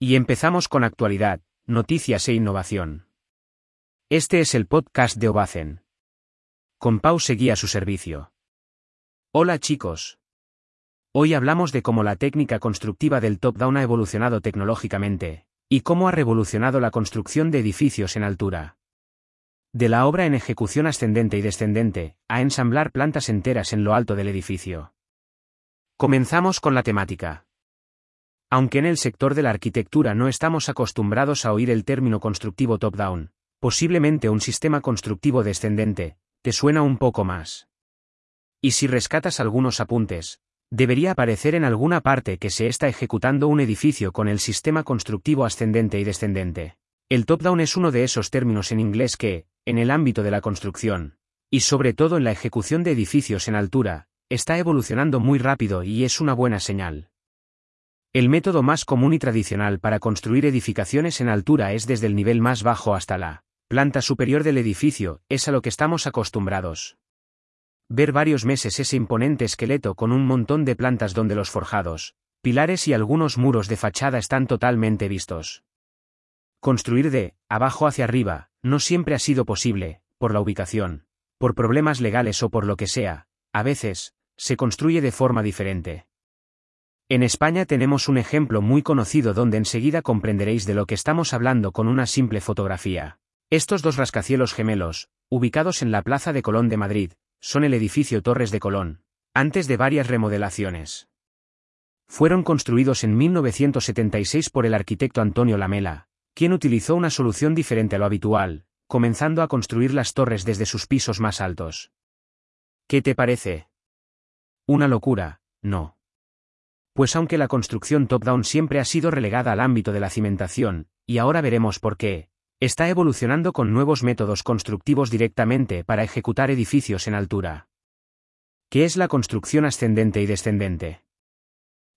Y empezamos con actualidad, noticias e innovación. Este es el podcast de Obacen. Con Pau seguía su servicio. Hola chicos. Hoy hablamos de cómo la técnica constructiva del top-down ha evolucionado tecnológicamente, y cómo ha revolucionado la construcción de edificios en altura. De la obra en ejecución ascendente y descendente, a ensamblar plantas enteras en lo alto del edificio. Comenzamos con la temática. Aunque en el sector de la arquitectura no estamos acostumbrados a oír el término constructivo top-down, posiblemente un sistema constructivo descendente, te suena un poco más. Y si rescatas algunos apuntes, debería aparecer en alguna parte que se está ejecutando un edificio con el sistema constructivo ascendente y descendente. El top-down es uno de esos términos en inglés que, en el ámbito de la construcción, y sobre todo en la ejecución de edificios en altura, está evolucionando muy rápido y es una buena señal. El método más común y tradicional para construir edificaciones en altura es desde el nivel más bajo hasta la planta superior del edificio, es a lo que estamos acostumbrados. Ver varios meses ese imponente esqueleto con un montón de plantas donde los forjados, pilares y algunos muros de fachada están totalmente vistos. Construir de abajo hacia arriba no siempre ha sido posible, por la ubicación, por problemas legales o por lo que sea, a veces, se construye de forma diferente. En España tenemos un ejemplo muy conocido donde enseguida comprenderéis de lo que estamos hablando con una simple fotografía. Estos dos rascacielos gemelos, ubicados en la Plaza de Colón de Madrid, son el edificio Torres de Colón, antes de varias remodelaciones. Fueron construidos en 1976 por el arquitecto Antonio Lamela, quien utilizó una solución diferente a lo habitual, comenzando a construir las torres desde sus pisos más altos. ¿Qué te parece? Una locura, no pues aunque la construcción top-down siempre ha sido relegada al ámbito de la cimentación, y ahora veremos por qué, está evolucionando con nuevos métodos constructivos directamente para ejecutar edificios en altura. ¿Qué es la construcción ascendente y descendente?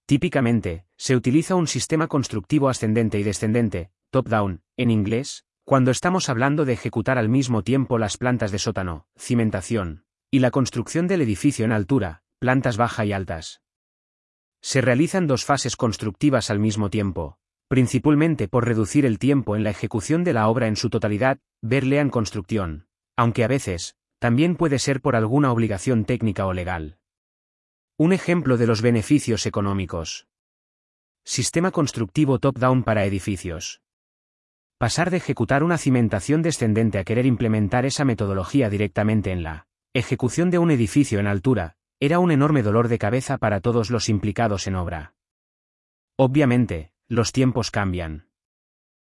Típicamente, se utiliza un sistema constructivo ascendente y descendente, top-down, en inglés, cuando estamos hablando de ejecutar al mismo tiempo las plantas de sótano, cimentación, y la construcción del edificio en altura, plantas baja y altas. Se realizan dos fases constructivas al mismo tiempo, principalmente por reducir el tiempo en la ejecución de la obra en su totalidad, verle en construcción, aunque a veces, también puede ser por alguna obligación técnica o legal. Un ejemplo de los beneficios económicos. Sistema constructivo top-down para edificios. Pasar de ejecutar una cimentación descendente a querer implementar esa metodología directamente en la ejecución de un edificio en altura, era un enorme dolor de cabeza para todos los implicados en obra. Obviamente, los tiempos cambian.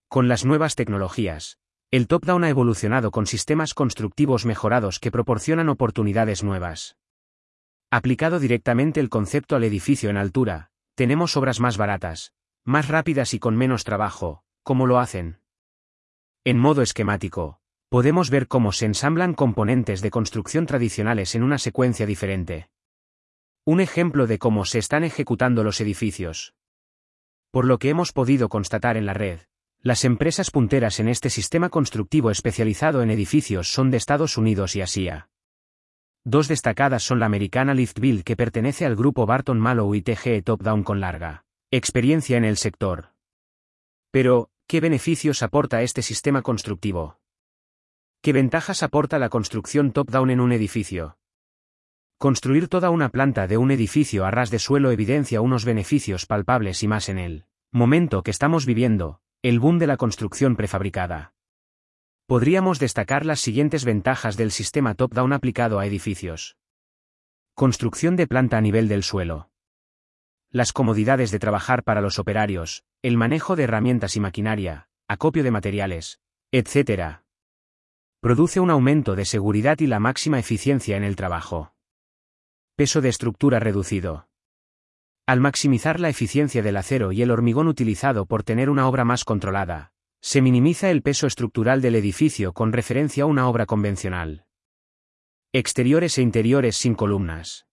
Con las nuevas tecnologías, el top-down ha evolucionado con sistemas constructivos mejorados que proporcionan oportunidades nuevas. Aplicado directamente el concepto al edificio en altura, tenemos obras más baratas, más rápidas y con menos trabajo, como lo hacen. En modo esquemático, podemos ver cómo se ensamblan componentes de construcción tradicionales en una secuencia diferente. Un ejemplo de cómo se están ejecutando los edificios. Por lo que hemos podido constatar en la red, las empresas punteras en este sistema constructivo especializado en edificios son de Estados Unidos y Asia. Dos destacadas son la americana Liftbuild que pertenece al grupo Barton Malow y TGE Top Down con larga experiencia en el sector. Pero, ¿qué beneficios aporta este sistema constructivo? ¿Qué ventajas aporta la construcción top-down en un edificio? Construir toda una planta de un edificio a ras de suelo evidencia unos beneficios palpables y más en el momento que estamos viviendo, el boom de la construcción prefabricada. Podríamos destacar las siguientes ventajas del sistema top-down aplicado a edificios. Construcción de planta a nivel del suelo. Las comodidades de trabajar para los operarios, el manejo de herramientas y maquinaria, acopio de materiales, etc. Produce un aumento de seguridad y la máxima eficiencia en el trabajo. Peso de estructura reducido. Al maximizar la eficiencia del acero y el hormigón utilizado por tener una obra más controlada, se minimiza el peso estructural del edificio con referencia a una obra convencional. Exteriores e interiores sin columnas.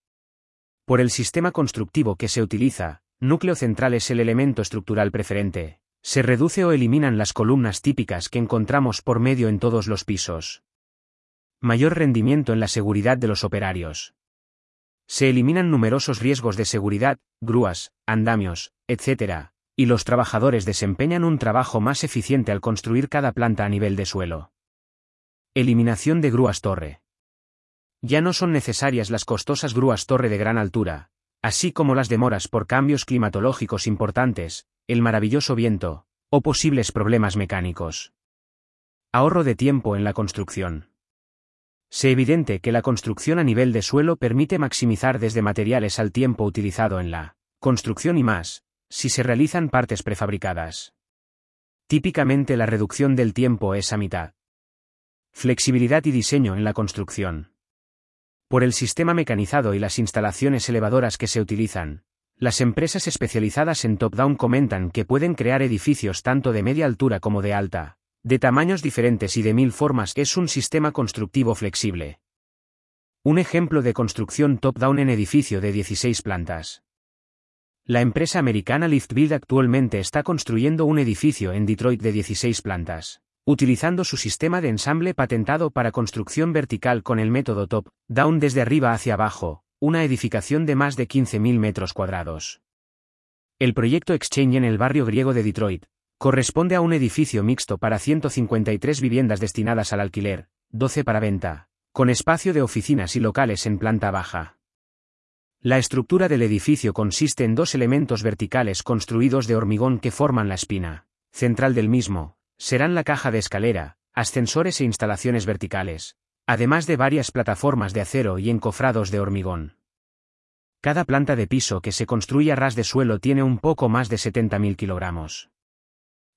Por el sistema constructivo que se utiliza, núcleo central es el elemento estructural preferente. Se reduce o eliminan las columnas típicas que encontramos por medio en todos los pisos. Mayor rendimiento en la seguridad de los operarios. Se eliminan numerosos riesgos de seguridad, grúas, andamios, etc., y los trabajadores desempeñan un trabajo más eficiente al construir cada planta a nivel de suelo. Eliminación de grúas torre. Ya no son necesarias las costosas grúas torre de gran altura, así como las demoras por cambios climatológicos importantes, el maravilloso viento, o posibles problemas mecánicos. Ahorro de tiempo en la construcción. Se evidente que la construcción a nivel de suelo permite maximizar desde materiales al tiempo utilizado en la construcción y más, si se realizan partes prefabricadas. Típicamente la reducción del tiempo es a mitad. Flexibilidad y diseño en la construcción. Por el sistema mecanizado y las instalaciones elevadoras que se utilizan, las empresas especializadas en top-down comentan que pueden crear edificios tanto de media altura como de alta, de tamaños diferentes y de mil formas es un sistema constructivo flexible. Un ejemplo de construcción top-down en edificio de 16 plantas. La empresa americana LiftBuild actualmente está construyendo un edificio en Detroit de 16 plantas utilizando su sistema de ensamble patentado para construcción vertical con el método top-down desde arriba hacia abajo, una edificación de más de 15.000 metros cuadrados. El proyecto Exchange en el barrio griego de Detroit, corresponde a un edificio mixto para 153 viviendas destinadas al alquiler, 12 para venta, con espacio de oficinas y locales en planta baja. La estructura del edificio consiste en dos elementos verticales construidos de hormigón que forman la espina central del mismo, serán la caja de escalera, ascensores e instalaciones verticales, además de varias plataformas de acero y encofrados de hormigón. Cada planta de piso que se construye a ras de suelo tiene un poco más de 70.000 kilogramos.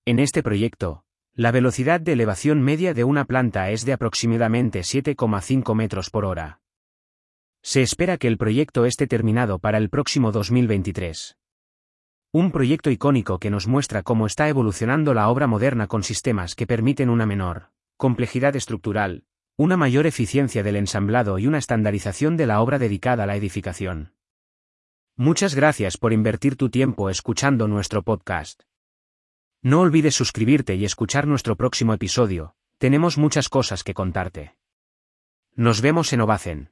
En este proyecto, la velocidad de elevación media de una planta es de aproximadamente 7,5 metros por hora. Se espera que el proyecto esté terminado para el próximo 2023. Un proyecto icónico que nos muestra cómo está evolucionando la obra moderna con sistemas que permiten una menor complejidad estructural, una mayor eficiencia del ensamblado y una estandarización de la obra dedicada a la edificación. Muchas gracias por invertir tu tiempo escuchando nuestro podcast. No olvides suscribirte y escuchar nuestro próximo episodio, tenemos muchas cosas que contarte. Nos vemos en Ovacen.